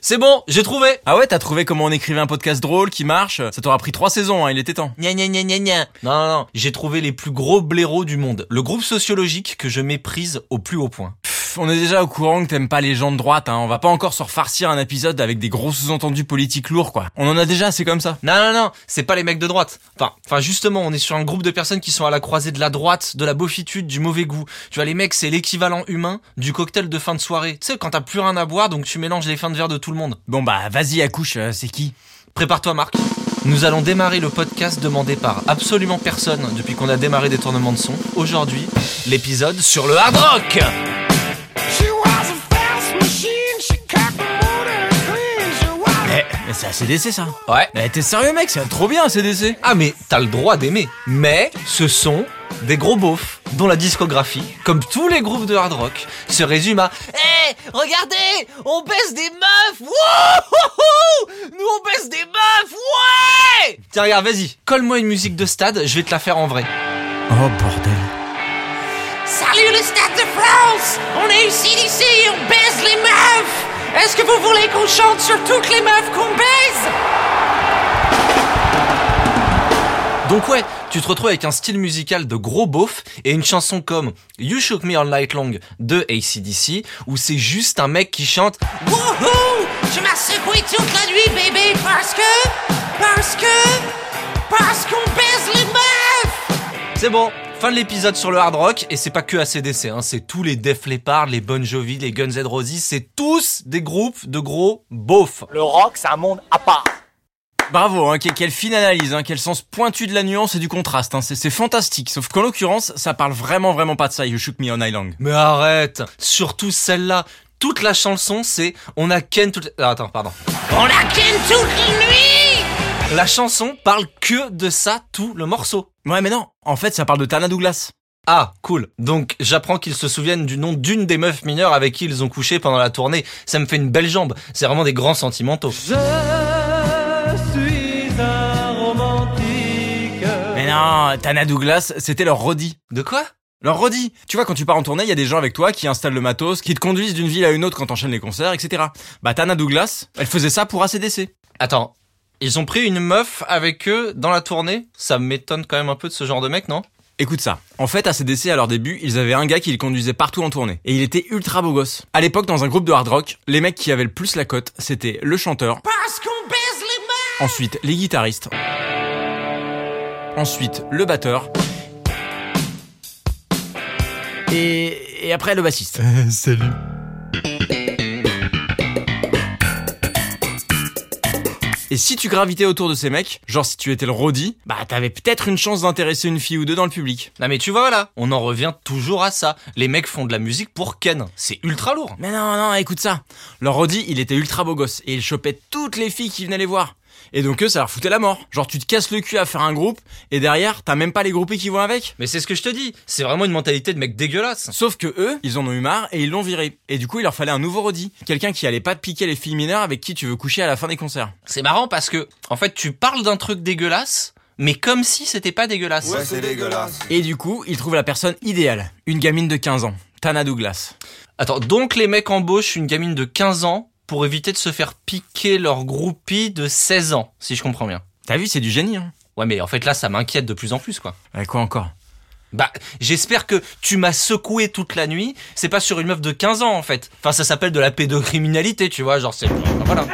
C'est bon, j'ai trouvé Ah ouais, t'as trouvé comment on écrivait un podcast drôle qui marche? Ça t'aura pris trois saisons, hein, il était temps. Gna gna gna gna gna. Non, non, non, j'ai trouvé les plus gros blaireaux du monde. Le groupe sociologique que je méprise au plus haut point. On est déjà au courant que t'aimes pas les gens de droite, hein. On va pas encore se refarcir un épisode avec des gros sous-entendus politiques lourds, quoi. On en a déjà, c'est comme ça. Non, non, non, c'est pas les mecs de droite. Enfin, enfin, justement, on est sur un groupe de personnes qui sont à la croisée de la droite, de la beaufitude, du mauvais goût. Tu vois, les mecs, c'est l'équivalent humain du cocktail de fin de soirée. Tu sais, quand t'as plus rien à boire, donc tu mélanges les fins de verre de tout le monde. Bon bah, vas-y, accouche, euh, c'est qui? Prépare-toi, Marc. Nous allons démarrer le podcast demandé par absolument personne depuis qu'on a démarré des tournements de son. Aujourd'hui, l'épisode sur le hard rock. C'est ACDC ça. Ouais. Eh, t'es sérieux mec, c'est trop bien ACDC Ah mais t'as le droit d'aimer. Mais ce sont des gros beaufs dont la discographie, comme tous les groupes de hard rock, se résume à Hé, regardez, on baisse des meufs. Wouhou Nous on baisse des meufs. Ouais. Tiens regarde, vas-y, colle-moi une musique de stade, je vais te la faire en vrai. Oh bordel. Salut le Stade de France. On est ici d'ici, on baise les meufs. Est-ce que vous voulez qu'on chante sur toutes les meufs? Donc ouais, tu te retrouves avec un style musical de gros beauf et une chanson comme You Shook Me All Night Long de ACDC où c'est juste un mec qui chante Wouhou Tu m'as secoué toute la nuit, bébé, parce que... Parce que... Parce qu'on baise les meufs C'est bon, fin de l'épisode sur le hard rock, et c'est pas que ACDC, hein, c'est tous les Def Leppard, les Bon Jovi, les Guns N' Roses, c'est tous des groupes de gros beaufs. Le rock, c'est un monde à part. Bravo, hein, que- quelle fine analyse, hein, quel sens pointu de la nuance et du contraste, hein, c'est c'est fantastique. Sauf qu'en l'occurrence, ça parle vraiment vraiment pas de ça, You Shook Me on Island. Mais arrête Surtout celle-là toute la chanson, c'est on a Ken toute... Ah, attends, pardon. On a ken toute la nuit La chanson parle que de ça, tout le morceau. Ouais mais non, en fait ça parle de Tana Douglas. Ah, cool. Donc, j'apprends qu'ils se souviennent du nom d'une des meufs mineures avec qui ils ont couché pendant la tournée. Ça me fait une belle jambe. C'est vraiment des grands sentimentaux. Non, Tana Douglas, c'était leur Roddy. De quoi? Leur Roddy Tu vois, quand tu pars en tournée, il y a des gens avec toi qui installent le matos, qui te conduisent d'une ville à une autre quand t'enchaînes les concerts, etc. Bah Tana Douglas, elle faisait ça pour ACDC. Attends, ils ont pris une meuf avec eux dans la tournée? Ça m'étonne quand même un peu de ce genre de mec, non? Écoute ça. En fait, ACDC, à leur début, ils avaient un gars qui les conduisait partout en tournée. Et il était ultra beau gosse. À l'époque, dans un groupe de hard rock, les mecs qui avaient le plus la cote, c'était le chanteur, Parce qu'on baise les meufs ensuite les guitaristes, ensuite le batteur, et, et après le bassiste. Salut. Et si tu gravitais autour de ces mecs, genre si tu étais le Roddy, bah t'avais peut-être une chance d'intéresser une fille ou deux dans le public. Non mais tu vois là, on en revient toujours à ça. Les mecs font de la musique pour Ken. C'est ultra lourd. Mais non, non, écoute ça. Leur Roddy, il était ultra beau gosse et il chopait toutes les filles qui venaient les voir. Et donc eux, ça leur foutait la mort. Genre tu te casses le cul à faire un groupe et derrière, t'as même pas les groupés qui vont avec. Mais c'est ce que je te dis. C'est vraiment une mentalité de mec dégueulasse. Sauf que eux, ils en ont eu marre et ils l'ont viré. Et du coup, il leur fallait un nouveau Roddy. Quelqu'un qui allait pas te piquer les filles mineures avec qui tu veux coucher à la fin des concerts. C'est marrant parce que, en fait, tu parles d'un truc dégueulasse, mais comme si c'était pas dégueulasse. Et du coup, ils trouvent la personne idéale. Une gamine de 15 ans. Tana Douglas. Attends, donc les mecs embauchent une gamine de 15 ans pour éviter de se faire piquer leur groupie de 16 ans, si je comprends bien. T'as vu, c'est du génie, hein. Ouais, mais en fait là, ça m'inquiète de plus en plus, quoi. Ouais, quoi encore? Bah, j'espère que tu m'as secoué toute la nuit. C'est pas sur une meuf de 15 ans, en fait. Enfin, ça s'appelle de la pédocriminalité, tu vois, genre c'est... Voilà.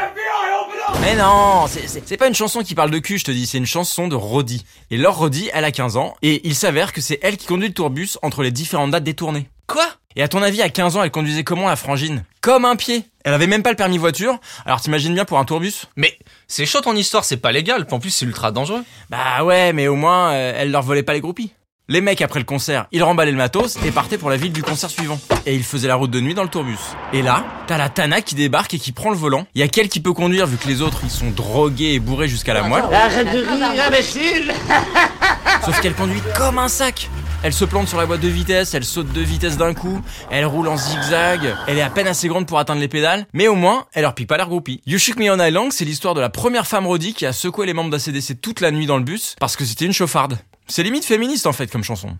Mais non, c'est pas une chanson qui parle de cul, je te dis, c'est une chanson de Roddy. Et leur Roddy, elle a 15 ans, et il s'avère que c'est elle qui conduit le tourbus entre les différentes dates des tournées. Quoi? Et à ton avis, à 15 ans, elle conduisait comment la frangine? Comme un pied Elle avait même pas le permis voiture, alors t'imagines bien pour un tourbus? Mais c'est chaud ton histoire, c'est pas légal, en plus c'est ultra dangereux. Bah ouais, mais au moins, euh, elle leur volait pas les groupies. Les mecs, après le concert, ils remballaient le matos et partaient pour la ville du concert suivant. Et ils faisaient la route de nuit dans le tourbus. Et là, t'as la Tana qui débarque et qui prend le volant. Y a qu'elle qui peut conduire vu que les autres, ils sont drogués et bourrés jusqu'à la moelle. Arrête de rire, imbécile Sauf qu'elle conduit comme un sac. Elle se plante sur la boîte de vitesse, elle saute de vitesse d'un coup, elle roule en zigzag, elle est à peine assez grande pour atteindre les pédales, mais au moins, elle leur pique pas l'air groupie. You Shook Me on Island, c'est l'histoire de la première femme Roddy qui a secoué les membres d'ACDC toute la nuit dans le bus parce que c'était une chauffarde. C'est limite féministe en fait comme chanson.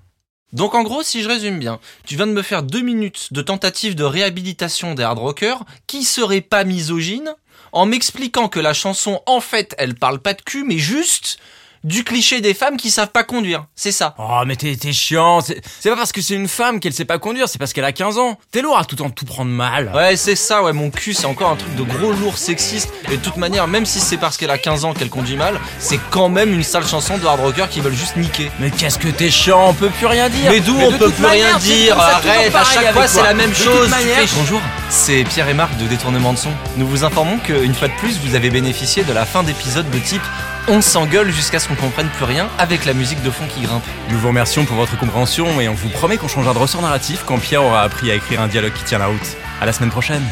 Donc en gros, si je résume bien, tu viens de me faire deux minutes de tentative de réhabilitation des hard rockers qui seraient pas misogynes, en m'expliquant que la chanson, en fait, elle parle pas de cul, mais juste du cliché des femmes qui savent pas conduire. C'est ça. Oh, mais t'es t'es chiant. C'est c'est pas parce que c'est une femme qu'elle sait pas conduire, c'est parce qu'elle a 15 ans. T'es lourd à tout en tout prendre mal. Ouais, c'est ça, ouais, mon cul, c'est encore un truc de gros lourd sexiste. Et de toute manière, même si c'est parce qu'elle a 15 ans qu'elle conduit mal, c'est quand même une sale chanson de hard rockers qui veulent juste niquer. Mais qu'est-ce que t'es chiant, on peut plus rien dire. Mais d'où on peut plus rien manière, dire Arrête, à chaque fois c'est la même De toute chose. manière- Tu fais, Bonjour, c'est Pierre et Marc de Détournement de son. Nous vous informons qu'une fois de plus, vous avez bénéficié de la fin d'épisode de type on s'engueule jusqu'à ce qu'on comprenne plus rien avec la musique de fond qui grimpe. Nous vous remercions pour votre compréhension et on vous promet qu'on changera de ressort narratif quand Pierre aura appris à écrire un dialogue qui tient la route. À la semaine prochaine.